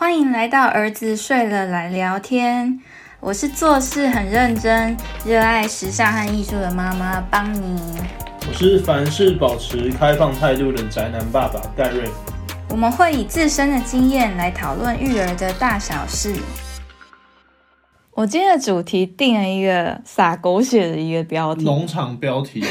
欢迎来到儿子睡了来聊天。我是做事很认真、热爱时尚和艺术的妈妈邦尼。我是凡事保持开放态度的宅男爸爸盖瑞。我们会以自身的经验来讨论育儿的大小事。我今天的主题定了一个撒狗血的一个标题，农场标题，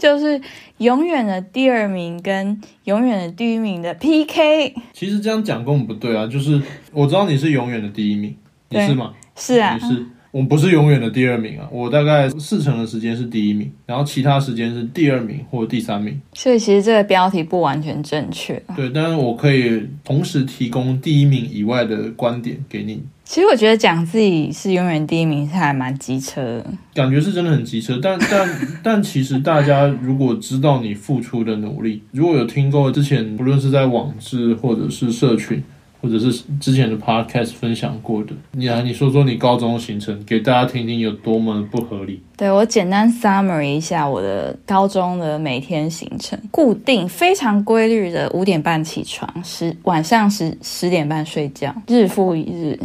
就是永远的第二名跟永远的第一名的 PK。其实这样讲根本不对啊！就是我知道你是永远的第一名，你是吗？是啊你，是。我不是永远的第二名啊，我大概四成的时间是第一名，然后其他时间是第二名或者第三名。所以其实这个标题不完全正确。对，但是我可以同时提供第一名以外的观点给你，其实我觉得讲自己是永远第一名是还蛮机车的。感觉是真的很机车。但但 但其实大家如果知道你付出的努力，如果有听过之前不论是在网志或者是社群。或者是之前的 podcast 分享过的，你来你说说你高中行程给大家听听有多么不合理。对我简单 summary 一下我的高中的每天行程，固定非常规律的五点半起床，十晚上十十点半睡觉，日复一日，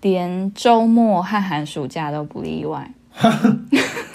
连周末和寒暑假都不例外。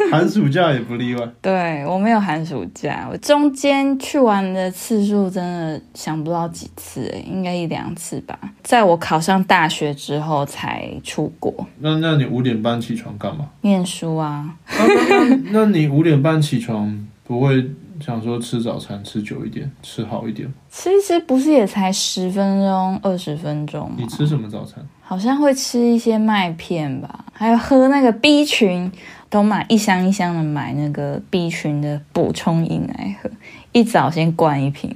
寒暑假也不例外。对我没有寒暑假，我中间去玩的次数真的想不到几次，诶，应该一两次吧。在我考上大学之后才出国那那你五点半起床干嘛？念书啊。那那那那你五点半起床不会想说吃早餐吃久一点，吃好一点吗？吃一吃不是也才十分钟、二十分钟吗？你吃什么早餐？好像会吃一些麦片吧，还有喝那个 B 群，都买一箱一箱的买那个 B 群的补充饮来喝，一早先灌一瓶。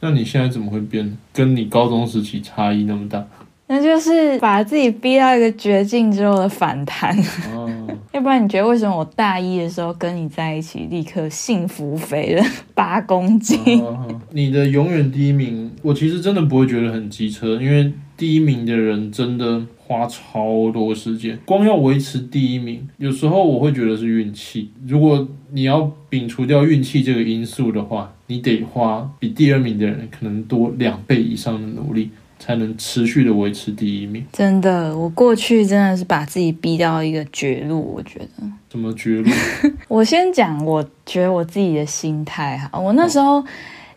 那你现在怎么会变跟你高中时期差异那么大？那就是把自己逼到一个绝境之后的反弹，哦，要不然你觉得为什么我大一的时候跟你在一起，立刻幸福肥了 八公斤？哦你的永远第一名，我其实真的不会觉得很机车，因为第一名的人真的花超多时间，光要维持第一名，有时候我会觉得是运气。如果你要摒除掉运气这个因素的话，你得花比第二名的人可能多两倍以上的努力，才能持续的维持第一名。真的，我过去真的是把自己逼到一个绝路，我觉得。什么绝路？我先讲，我觉得我自己的心态哈，我那时候、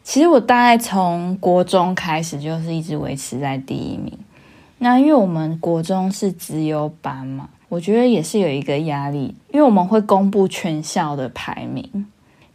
其实我大概从国中开始就是一直维持在第一名。那因为我们国中是资优班嘛，我觉得也是有一个压力，因为我们会公布全校的排名，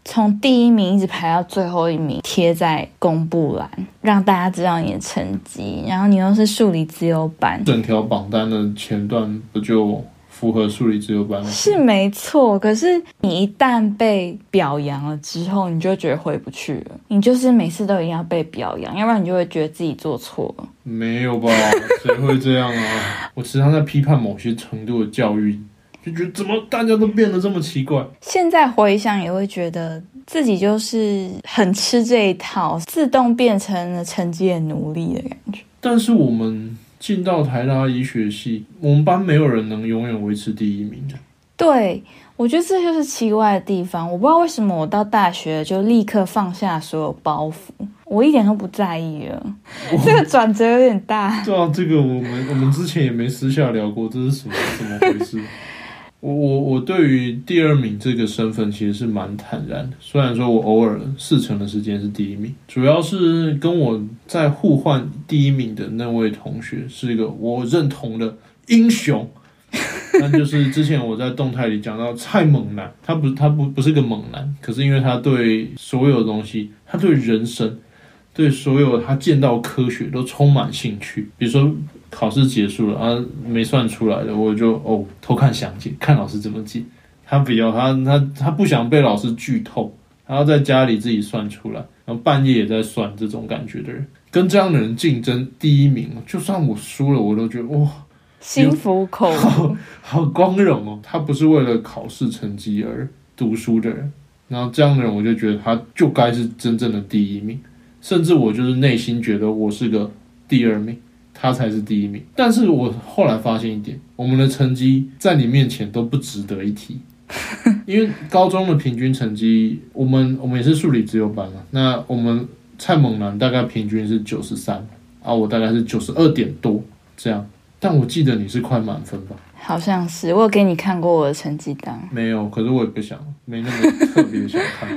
从第一名一直排到最后一名，贴在公布栏，让大家知道你的成绩。然后你又是数理资优班，整条榜单的前段不就符合数理自由班吗？是没错，可是你一旦被表扬了之后，你就觉得回不去了。你就是每次都一定要被表扬，要不然你就会觉得自己做错了。没有吧？谁会这样啊？我时常在批判某些程度的教育，就觉得怎么大家都变得这么奇怪。现在回想也会觉得自己就是很吃这一套，自动变成了成绩的奴隶的感觉。但是我们进到台大医学系，我们班没有人能永远维持第一名的。对，我觉得这就是奇怪的地方。我不知道为什么我到大学就立刻放下所有包袱，我一点都不在意了。这个转折有点大。对啊，这个我们我们之前也没私下聊过，这是什么怎么回事？我我我对于第二名这个身份其实是蛮坦然的，虽然说我偶尔四成的时间是第一名，主要是跟我在互换第一名的那位同学是一个我认同的英雄。那就是之前我在动态里讲到蔡猛男，他不他不不是个猛男，可是因为他对所有东西，他对人生，对所有他见到科学都充满兴趣。比如说考试结束了啊，没算出来的，我就哦偷看详解，看老师怎么解。他比较他他他不想被老师剧透，他要在家里自己算出来，然后半夜也在算这种感觉的人，跟这样的人竞争第一名，就算我输了，我都觉得哇。心服口服。好好光荣哦！他不是为了考试成绩而读书的人，然后这样的人，我就觉得他就该是真正的第一名，甚至我就是内心觉得我是个第二名，他才是第一名。但是我后来发现一点，我们的成绩在你面前都不值得一提，因为高中的平均成绩，我们我们也是数理自由班嘛，那我们蔡猛男大概平均是九十三，啊，我大概是九十二点多这样。但我记得你是快满分吧？好像是，我有给你看过我的成绩单。没有，可是我也不想，没那么特别想看。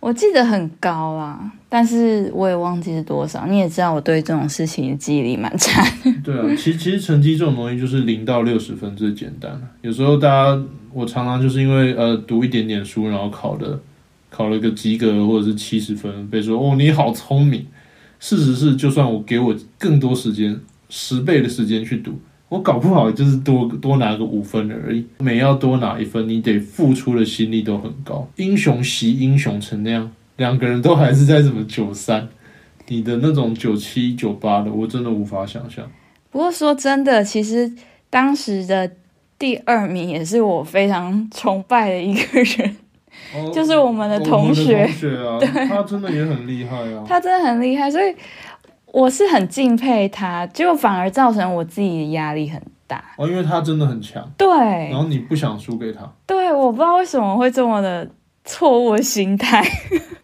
我记得很高啦，但是我也忘记是多少。你也知道，我对这种事情的记忆力蛮差。对啊，其实其实成绩这种东西就是零到六十分最简单。有时候大家，我常常就是因为呃读一点点书，然后考的考了个及格或者是七十分，被说哦你好聪明。事实是，就算我给我更多时间，十倍的时间去读。我搞不好就是多多拿个五分而已，每要多拿一分，你得付出的心力都很高。英雄惜英雄成那样，两个人都还是在什么九三，你的那种九七九八的，我真的无法想象。不过说真的，其实当时的第二名也是我非常崇拜的一个人，就是我们的同学。同学啊，他真的也很厉害啊，他真的很厉害，所以。我是很敬佩他，结果反而造成我自己的压力很大。哦，因为他真的很强。对。然后你不想输给他。对，我不知道为什么会这么的错误心态。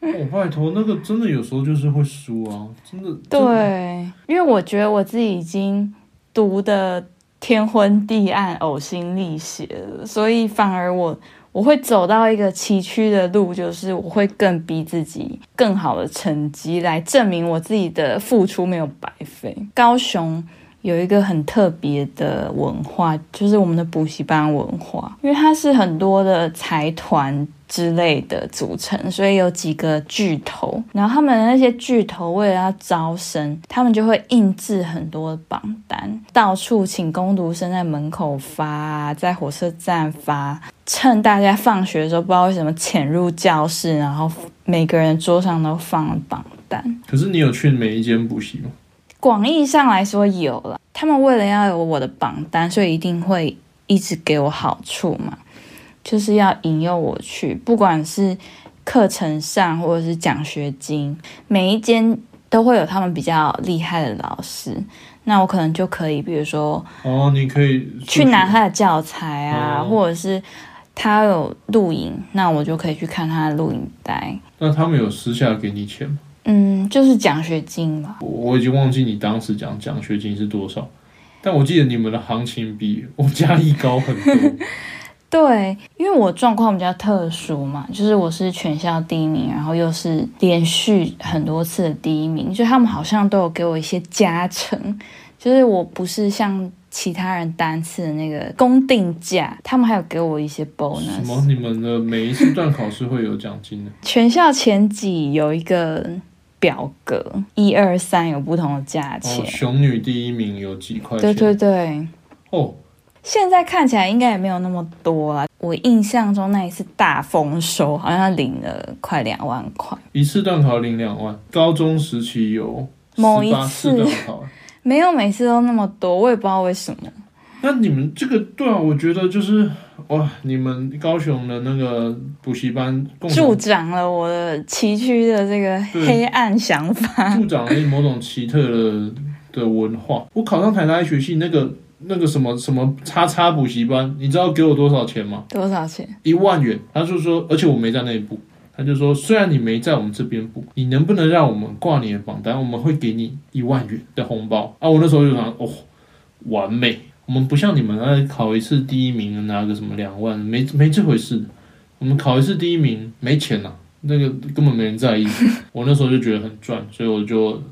我拜托，那个真的有时候就是会输啊，真的。对，因为我觉得我自己已经读的天昏地暗、呕心沥血了，所以反而我。我会走到一个崎岖的路，就是我会更逼自己更好的成绩，来证明我自己的付出没有白费。高雄有一个很特别的文化，就是我们的补习班文化，因为它是很多的财团。之类的组成，所以有几个巨头，然后他们的那些巨头为了要招生，他们就会印制很多榜单，到处请工读生在门口发，在火车站发，趁大家放学的时候，不知道为什么潜入教室，然后每个人桌上都放了榜单。可是你有去每一间补习吗？广义上来说有了，他们为了要有我的榜单，所以一定会一直给我好处嘛。就是要引诱我去，不管是课程上或者是奖学金，每一间都会有他们比较厉害的老师，那我可能就可以，比如说哦，你可以去拿他的教材啊，或者是他有录影，那我就可以去看他的录影带。那他们有私下给你钱吗？嗯，就是奖学金吧。我已经忘记你当时讲奖学金是多少，但我记得你们的行情比我家里高很多。对，因为我状况比较特殊嘛，就是我是全校第一名，然后又是连续很多次的第一名，就他们好像都有给我一些加成，就是我不是像其他人单次的那个公定价，他们还有给我一些 bonus。什么？你们的每一次段考试会有奖金的？全校前几有一个表格，一二三有不同的价钱。熊女第一名有几块？对对对。哦。现在看起来应该也没有那么多了。我印象中那一次大丰收，好像领了快两万块。一次段考领两万，高中时期有某一次段考，没有每次都那么多，我也不知道为什么。那你们这个对啊，我觉得就是哇，你们高雄的那个补习班助长了我的崎岖的这个黑暗想法，助长了某种奇特的的文化。我考上台大医学系那个。那个什么什么叉叉补习班，你知道给我多少钱吗？多少钱？一万元。他就说，而且我没在那一步。他就说，虽然你没在我们这边补，你能不能让我们挂你的榜单？我们会给你一万元的红包啊！我那时候就想，哦，完美。我们不像你们，那考一次第一名拿个什么两万，没没这回事。我们考一次第一名没钱呐，那个根本没人在意。我那时候就觉得很赚，所以我就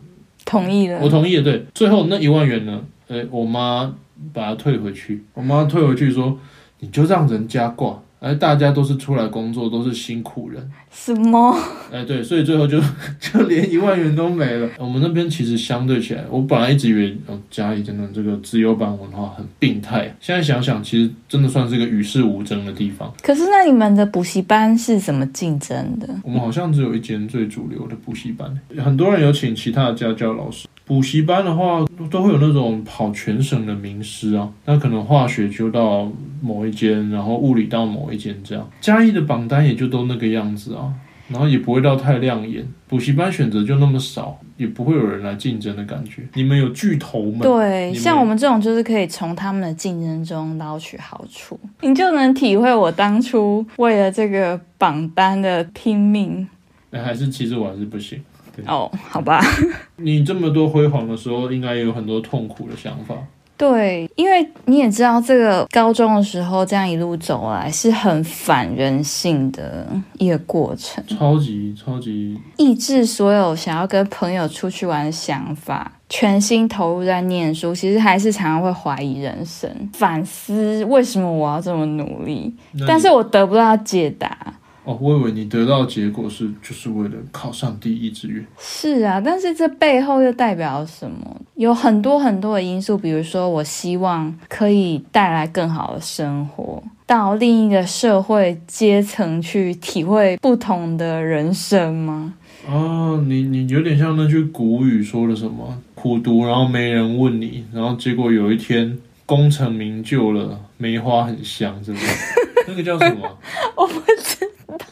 同意了。我同意了。对，最后那一万元呢？呃，我妈。把它退回去，我妈退回去说：“你就让人家挂，而大家都是出来工作，都是辛苦人。”什么？哎，对，所以最后就 就连一万元都没了。我们那边其实相对起来，我本来一直以为哦，家里真的这个自由版文化很病态。现在想想，其实真的算是个与世无争的地方。可是那你们的补习班是怎么竞争的？我们好像只有一间最主流的补习班，很多人有请其他的家教老师。补习班的话，都会有那种跑全省的名师啊，那可能化学就到某一间，然后物理到某一间，这样嘉义的榜单也就都那个样子啊。然后也不会到太亮眼，补习班选择就那么少，也不会有人来竞争的感觉。你们有巨头吗？对，像我们这种就是可以从他们的竞争中捞取好处，你就能体会我当初为了这个榜单的拼命。那，还是其实我还是不行。对哦，好吧。你这么多辉煌的时候，应该也有很多痛苦的想法。对，因为你也知道，这个高中的时候这样一路走来是很反人性的一个过程，超级超级抑制所有想要跟朋友出去玩的想法，全心投入在念书。其实还是常常会怀疑人生，反思为什么我要这么努力，但是我得不到解答。哦，我以为你得到的结果是就是为了考上第一志愿。是啊，但是这背后又代表什么？有很多很多的因素，比如说，我希望可以带来更好的生活，到另一个社会阶层去体会不同的人生吗？哦，你你有点像那句古语说的什么苦读，然后没人问你，然后结果有一天功成名就了，梅花很香，是不是？那个叫什么？我不知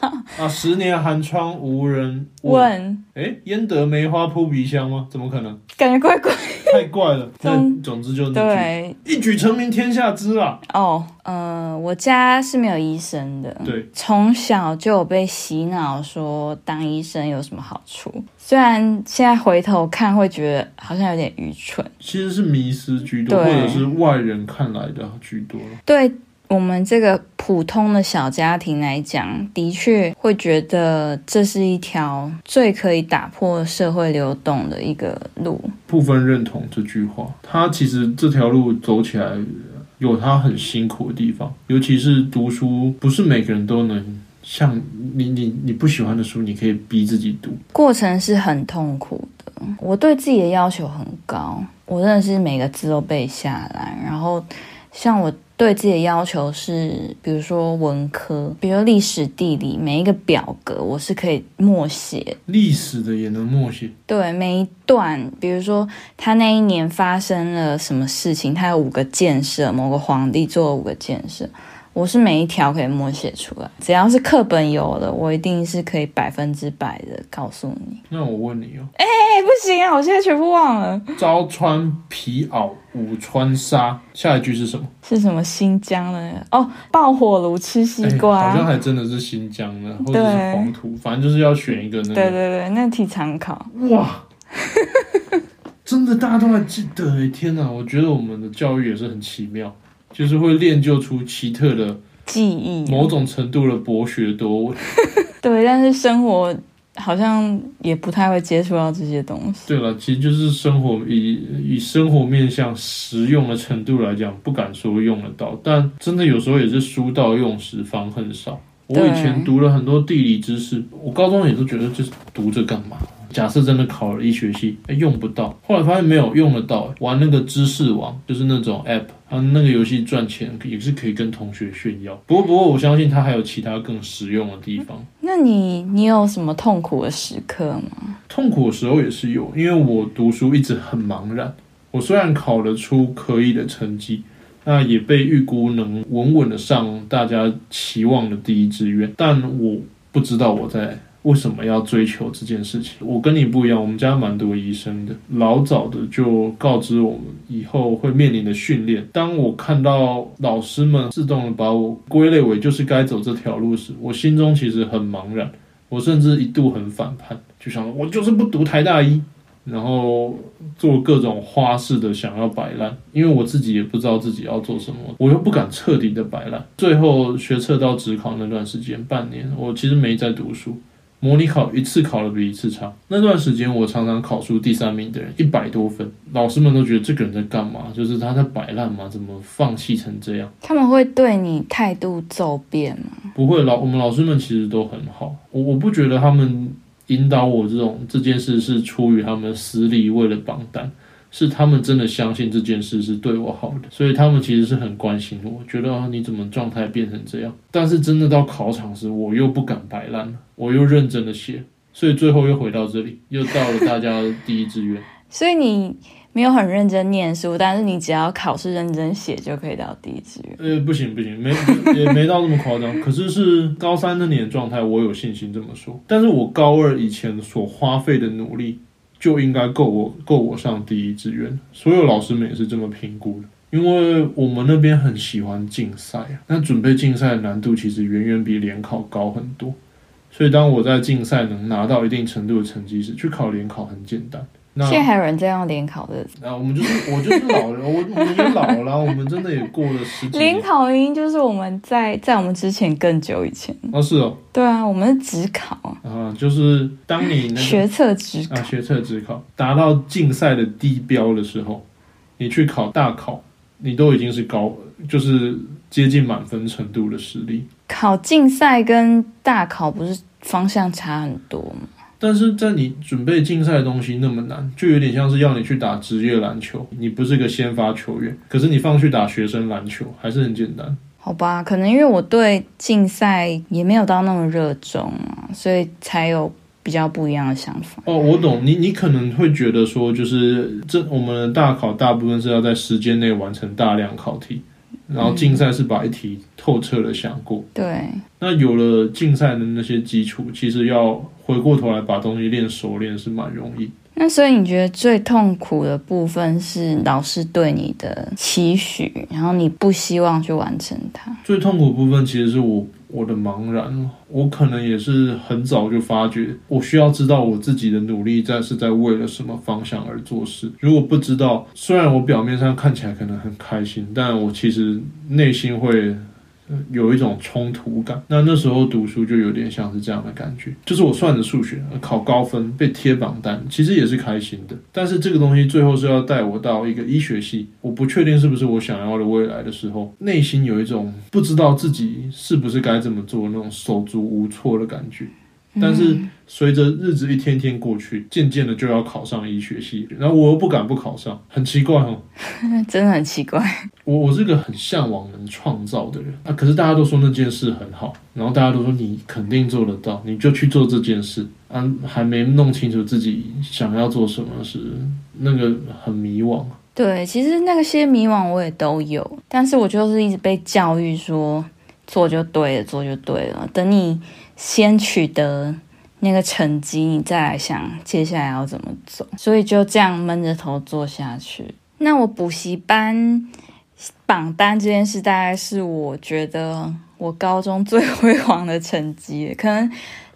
啊，十年寒窗无人问。哎，焉得梅花扑鼻香吗？怎么可能？感觉怪怪。太怪了。那总总之就是对，一举成名天下知啊。哦，呃，我家是没有医生的，对，从小就有被洗脑说当医生有什么好处，虽然现在回头看会觉得好像有点愚蠢。其实是迷失居多，或者是外人看来的居多。对我们这个普通的小家庭来讲，的确会觉得这是一条最可以打破社会流动的一个路。部分认同这句话。他其实这条路走起来有他很辛苦的地方，尤其是读书，不是每个人都能像你你你不喜欢的书，你可以逼自己读。过程是很痛苦的，我对自己的要求很高，我真的是每个字都背下来。然后，像我对自己的要求是，比如说文科，比如历史、地理，每一个表格我是可以默写历史的也能默写，对每一段，比如说他那一年发生了什么事情，他有五个建设，某个皇帝做了五个建设，我是每一条可以默写出来。只要是课本有的，我一定是可以百分之百的告诉你。那我问你哦，哎、不行啊，我现在全部忘了朝穿皮袄，午穿纱，下一句是什么？是什么新疆的哦，爆火炉吃西哎瓜。好像还真的是新疆的，或者是对黄土，反正就是要选一个那对个。对对，那题常考。哇，真的大家都还记得哎！天哪，我觉得我们的教育也是很奇妙，就是会练就出奇特的记忆某种程度的博学多闻。对，但是生活好像也不太会接触到这些东西。对了，其实就是生活以以生活面向实用的程度来讲，不敢说用得到，但真的有时候也是书到用时方恨少。我以前读了很多地理知识，我高中也都觉得就是读着干嘛？假设真的考了医学系，哎，用不到。后来发现没有用得到，玩那个知识网，就是那种 app，它那个游戏赚钱也是可以跟同学炫耀。不过，不过我相信它还有其他更实用的地方。那你你有什么痛苦的时刻吗？痛苦的时候也是有，因为我读书一直很茫然。我虽然考得出可以的成绩，那也被预估能稳稳的上大家期望的第一志愿，但我不知道我在为什么要追求这件事情。我跟你不一样，我们家蛮多医生的，老早的就告知我们以后会面临的训练。当我看到老师们自动的把我归类为就是该走这条路时，我心中其实很茫然。我甚至一度很反叛，就想我就是不读台大医，然后做各种花式的想要摆烂，因为我自己也不知道自己要做什么，我又不敢彻底的摆烂。最后学测到职考那段时间，半年，我其实没在读书，模拟考一次考的比一次差。那段时间我常常考出第三名的人，一百多分，老师们都觉得这个人在干嘛？就是他在摆烂吗？怎么放弃成这样？他们会对你态度骤变吗？不会，老我们老师们其实都很好，我我不觉得他们引导我这种这件事是出于他们私利，为了榜单，是他们真的相信这件事是对我好的，所以他们其实是很关心我，觉得、啊、你怎么状态变成这样？但是真的到考场时，我又不敢摆烂了，我又认真的写，所以最后又回到这里，又到了大家的第一志愿。所以你没有很认真念书，但是你只要考试认真写就可以到第一志愿。呃，不行不行，没 也没到那么夸张。可是是高三那年的状态，我有信心这么说。但是我高二以前所花费的努力，就应该够我够我上第一志愿。所有老师们也是这么评估的。因为我们那边很喜欢竞赛啊，那准备竞赛的难度其实远远比联考高很多。所以当我在竞赛能拿到一定程度的成绩时，去考联考很简单。那现在还有人这样联考的，啊，我们就是我就是老了，我我们也老了，我们真的也过了十几年。联考原因就是我们在在我们之前更久以前。哦，是哦，对啊，我们是职考啊，啊，就是当你那个学测职啊，学测职考达到竞赛的低标的时候，你去考大考，你都已经是高，就是接近满分程度的实力。考竞赛跟大考不是方向差很多吗？但是在你准备竞赛的东西那么难，就有点像是要你去打职业篮球，你不是个先发球员，可是你放去打学生篮球还是很简单。好吧，可能因为我对竞赛也没有到那么热衷啊，所以才有比较不一样的想法。哦，我懂你，你可能会觉得说，就是这我们的大考大部分是要在时间内完成大量考题，然后竞赛是把一题透彻的想过。对，那有了竞赛的那些基础，其实要回过头来把东西练熟练是蛮容易。那所以你觉得最痛苦的部分是老师对你的期许，然后你不希望去完成它。最痛苦的部分其实是我我的茫然了，我可能也是很早就发觉，我需要知道我自己的努力在是在为了什么方向而做事。如果不知道，虽然我表面上看起来可能很开心，但我其实内心会。有一种冲突感，那那时候读书就有点像是这样的感觉，就是我算的数学考高分被贴榜单，其实也是开心的，但是这个东西最后是要带我到一个医学系，我不确定是不是我想要的未来的时候，内心有一种不知道自己是不是该这么做那种手足无措的感觉。但是随着日子一天天过去，渐渐的就要考上医学系，然后我又不敢不考上，很奇怪哦。真的很奇怪。我我是个很向往能创造的人啊，可是大家都说那件事很好，然后大家都说你肯定做得到，你就去做这件事啊，还没弄清楚自己想要做什么时，那个很迷惘。对，其实那些迷惘我也都有，但是我就是一直被教育说做就对了，做就对了。等你先取得那个成绩，你再来想接下来要怎么走。所以就这样闷着头做下去。那我补习班榜单这件事，大概是我觉得我高中最辉煌的成绩，可能。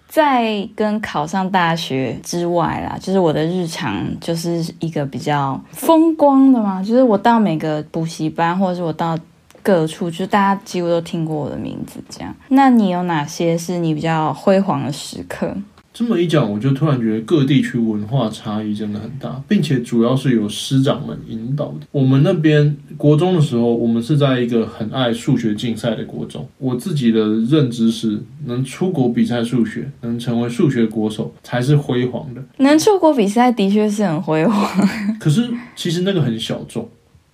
在跟考上大学之外啦，就是我的日常就是一个比较风光的嘛，就是我到每个补习班，或者是我到各处，就是大家几乎都听过我的名字这样。那你有哪些是你比较辉煌的时刻？这么一讲，我就突然觉得各地区文化差异真的很大，并且主要是由师长们引导的。我们那边国中的时候，我们是在一个很爱数学竞赛的国中。我自己的认知是，能出国比赛数学，能成为数学国手，才是辉煌的。能出国比赛的确是很辉煌，可是其实那个很小众。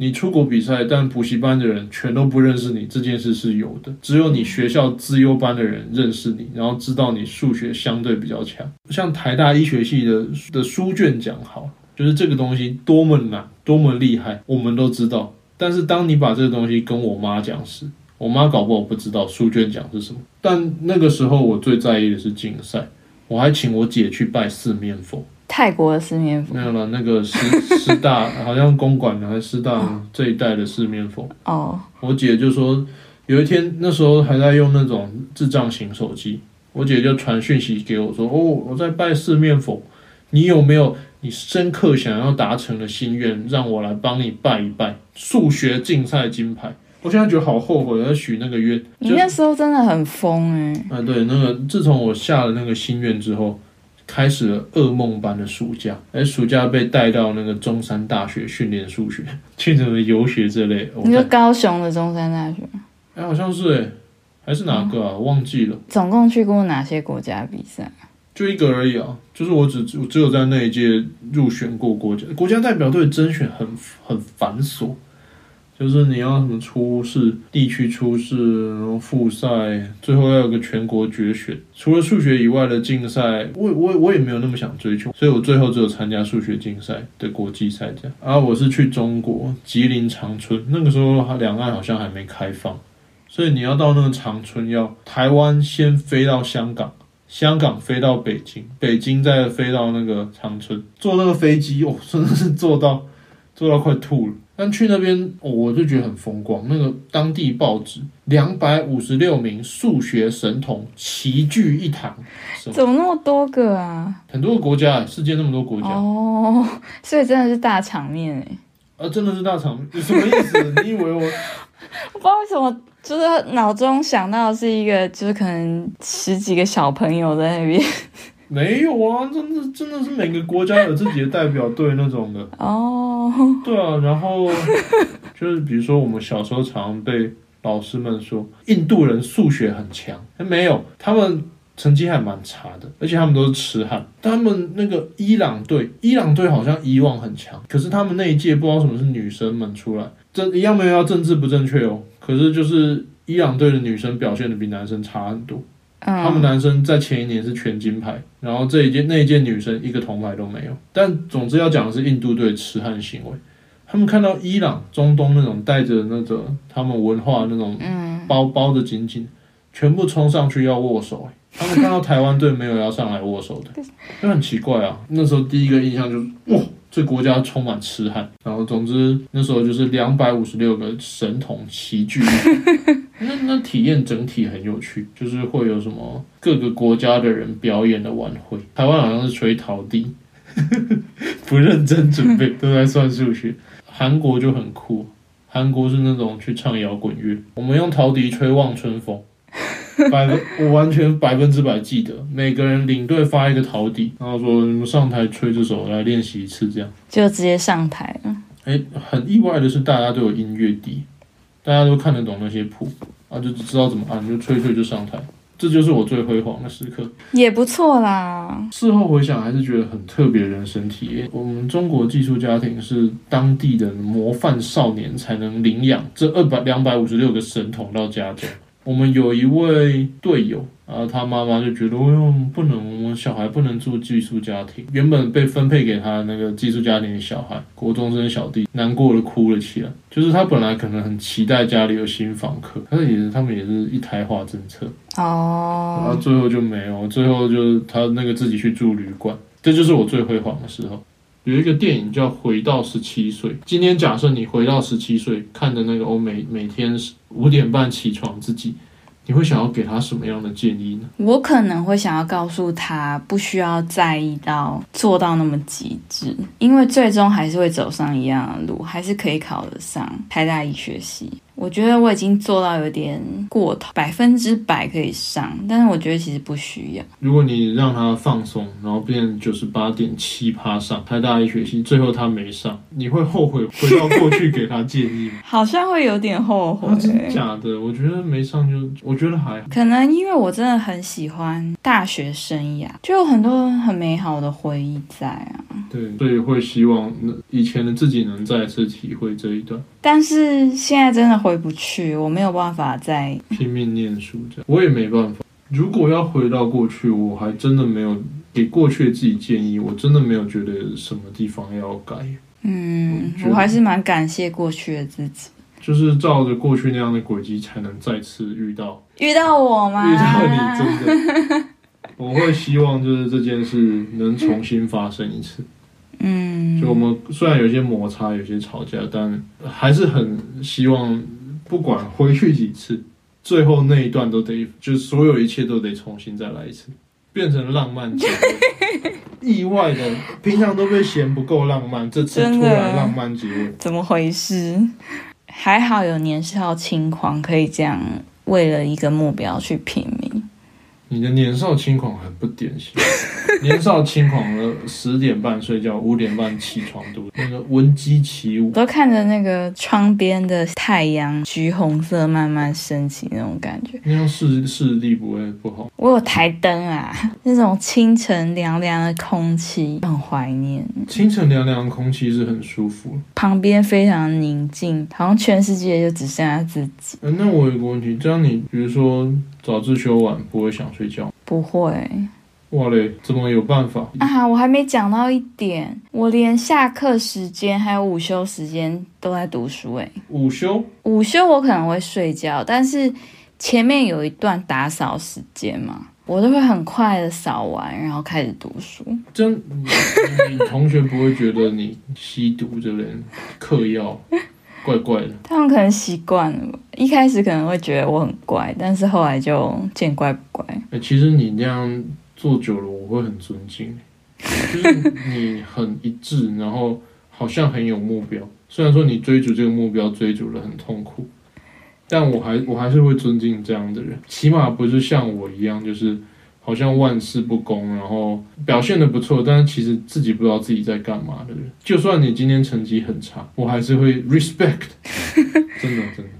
你出国比赛，但补习班的人全都不认识你，这件事是有的。只有你学校资优班的人认识你，然后知道你数学相对比较强。像台大医学系的的书卷讲好，就是这个东西多么难，多么厉害，我们都知道。但是当你把这个东西跟我妈讲时，我妈搞不好不知道书卷讲是什么。但那个时候我最在意的是竞赛，我还请我姐去拜四面佛。泰国的四面佛没有了，那个师师大好像公馆的还是师大这一代的四面佛。哦，我姐就说，有一天那时候还在用那种智障型手机，我姐就传讯息给我说，哦，我在拜四面佛，你有没有你深刻想要达成的心愿，让我来帮你拜一拜数学竞赛金牌。我现在觉得好后悔，要许那个愿。你那时候真的很疯哎、啊，对，那个自从我下了那个心愿之后，开始了噩梦般的暑假。而，暑假被带到那个中山大学训练数学，去什么游学这类。你说高雄的中山大学，哎，好像是哎，还是哪个啊？忘记了，总共去过哪些国家比赛？就一个而已啊。就是我只我只有在那一届入选过国家国家代表队，甄选很很繁琐。就是你要什么初试、地区初试，然后复赛，最后要有个全国决选。除了数学以外的竞赛，我我我也没有那么想追求，所以我最后只有参加数学竞赛的国际赛这样。啊，我是去中国吉林长春，那个时候两岸好像还没开放，所以你要到那个长春，要台湾先飞到香港，香港飞到北京，北京再飞到那个长春，坐那个飞机哦，真的是坐到。坐到快吐了。但去那边、哦我就觉得很风光，那个当地报纸两百五十六名数学神童齐聚一堂，怎么那么多个啊？很多个国家，世界那么多国家，哦，所以真的是大场面哎！啊，真的是大场面，你什么意思？你以为我我不知道为什么，就是脑中想到的是一个，就是可能十几个小朋友在那边。没有啊？真的真的是每个国家有自己的代表队那种的。哦，对啊，然后就是比如说我们小时候常常被老师们说印度人数学很强，没有，他们成绩还蛮差的，而且他们都是痴汉。他们那个伊朗队，伊朗队好像以往很强，可是他们那一届不知道什么是女生们出来，这一样没有要政治不正确哦，可是就是伊朗队的女生表现的比男生差很多。他们嗯，男生在前一年是全金牌，然后这一届那一届女生一个铜牌都没有。但总之要讲的是印度队痴汉行为，他们看到伊朗、中东那种带着那个他们文化那种嗯，包包的紧紧，全部冲上去要握手、欸。他们看到台湾队没有要上来握手的，就很奇怪啊。那时候第一个印象就是哇，这国家充满痴汉。然后总之那时候就是两百五十六个神童齐聚。那那体验整体很有趣，就是会有什么各个国家的人表演的晚会。台湾好像是吹陶笛，不认真准备都在算数学。韩国就很酷，韩国是那种去唱摇滚乐，我们用陶笛吹《望春风》，百分我完全百分之百记得，每个人领队发一个陶笛，然后说你们上台吹这首来练习一次，这样。就直接上台了。哎，很意外的是，大家都有音乐底，大家都看得懂那些谱，啊，就知道怎么按，就吹吹就上台。这就是我最辉煌的时刻。也不错啦。事后回想，还是觉得很特别的人生体验。我们中国寄宿家庭是当地的模范少年才能领养这二百两百五十六个神童到家中。我们有一位队友，啊，他妈妈就觉得，哦哟，不能，我们小孩不能住寄宿家庭。原本被分配给他那个寄宿家庭的小孩，国中生小弟，难过的哭了起来。就是他本来可能很期待家里有新房客，但是也是他们也是一胎化政策，哦然后哦，最后就没有，最后就是他那个自己去住旅馆，这就是我最辉煌的时候。有一个电影叫《回到十七岁》，今天假设你回到十七岁，看的那个欧美每天五点半起床自己，你会想要给他什么样的建议呢？我可能会想要告诉他，不需要在意到做到那么极致，因为最终还是会走上一样的路，还是可以考得上台大医学系。我觉得我已经做到有点过头，百分之百可以上，但是我觉得其实不需要。如果你让他放松，然后变九十八点七趴上台大一学期，最后他没上，你会后悔回到过去给他建议吗？好像会有点后悔啊，，真的假的？我觉得没上就，我觉得还好。可能因为我真的很喜欢大学生涯，就有很多很美好的回忆在啊。对，所以会希望那以前的自己能再次体会这一段。但是现在真的回不去，我没有办法再拼命念书这样，我也没办法。如果要回到过去，我还真的没有给过去的自己建议，我真的没有觉得什么地方要改，嗯我还是蛮感谢过去的自己。就是照着过去那样的轨迹，才能再次遇到遇到我吗？遇到你，真的。我会希望就是这件事能重新发生一次。嗯，就我们虽然有些摩擦，有些吵架，但还是很希望，不管回去几次，最后那一段都得，就是所有一切都得重新再来一次，变成浪漫结尾。意外的，平常都被嫌不够浪漫，这次突然浪漫结尾。怎么回事？还好有年少轻狂，可以这样为了一个目标去拼命。你的年少轻狂很不典型，年少轻狂的十点半睡觉，五点半起床读那个闻鸡起舞，都看着那个窗边的太阳橘红色慢慢升起那种感觉。那样视视力不会不好。我有台灯啊，那种清晨凉凉的空气，很怀念。清晨凉凉的空气是很舒服。旁边非常宁静，好像全世界就只剩下自己。呃，那我有个问题，这样你比如说早自修完不会想睡觉？不会哇嘞，怎么有办法？啊，我还没讲到一点，我连下课时间还有午休时间都在读书诶。午休午休我可能会睡觉，但是前面有一段打扫时间嘛，我都会很快的扫完，然后开始读书。真，你 你同学不会觉得你吸毒的人嗑药怪怪的？他们可能习惯了，一开始可能会觉得我很怪，但是后来就见怪不怪。哎、其实你那样做久了，我会很尊敬，就是你很一致，然后好像很有目标。虽然说你追逐这个目标追逐的很痛苦，但我还我还是会尊敬这样的人，起码不是像我一样，就是好像万事不公，然后表现的不错，但是其实自己不知道自己在干嘛的人。就算你今天成绩很差，我还是会 respect，真的真的。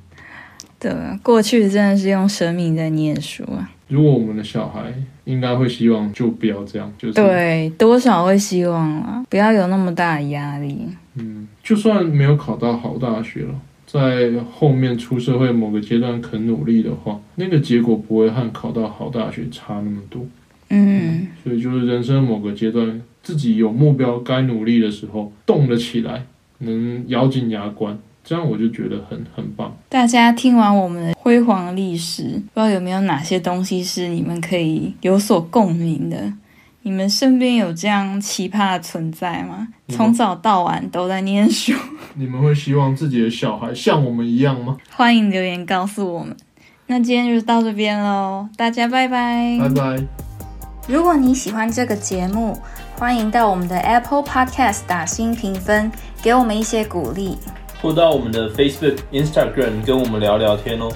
对啊，过去真的是用生命在念书啊。如果我们的小孩应该会希望就不要这样，就是对，多少会希望啦，不要有那么大的压力。嗯，就算没有考到好大学了，在后面出社会某个阶段肯努力的话，那个结果不会和考到好大学差那么多。嗯，所以就是人生某个阶段，自己有目标该努力的时候，动了起来，能咬紧牙关，这样我就觉得很很棒。大家听完我们的辉煌的历史，不知道有没有哪些东西是你们可以有所共鸣的？你们身边有这样奇葩的存在吗？有从早到晚都在念书，你们会希望自己的小孩像我们一样吗？欢迎留言告诉我们。那今天就到这边喽，大家拜拜。拜拜。如果你喜欢这个节目，欢迎到我们的 Apple Podcast 打新评分，给我们一些鼓励。或到我们的 Facebook、Instagram 跟我们聊聊天哦。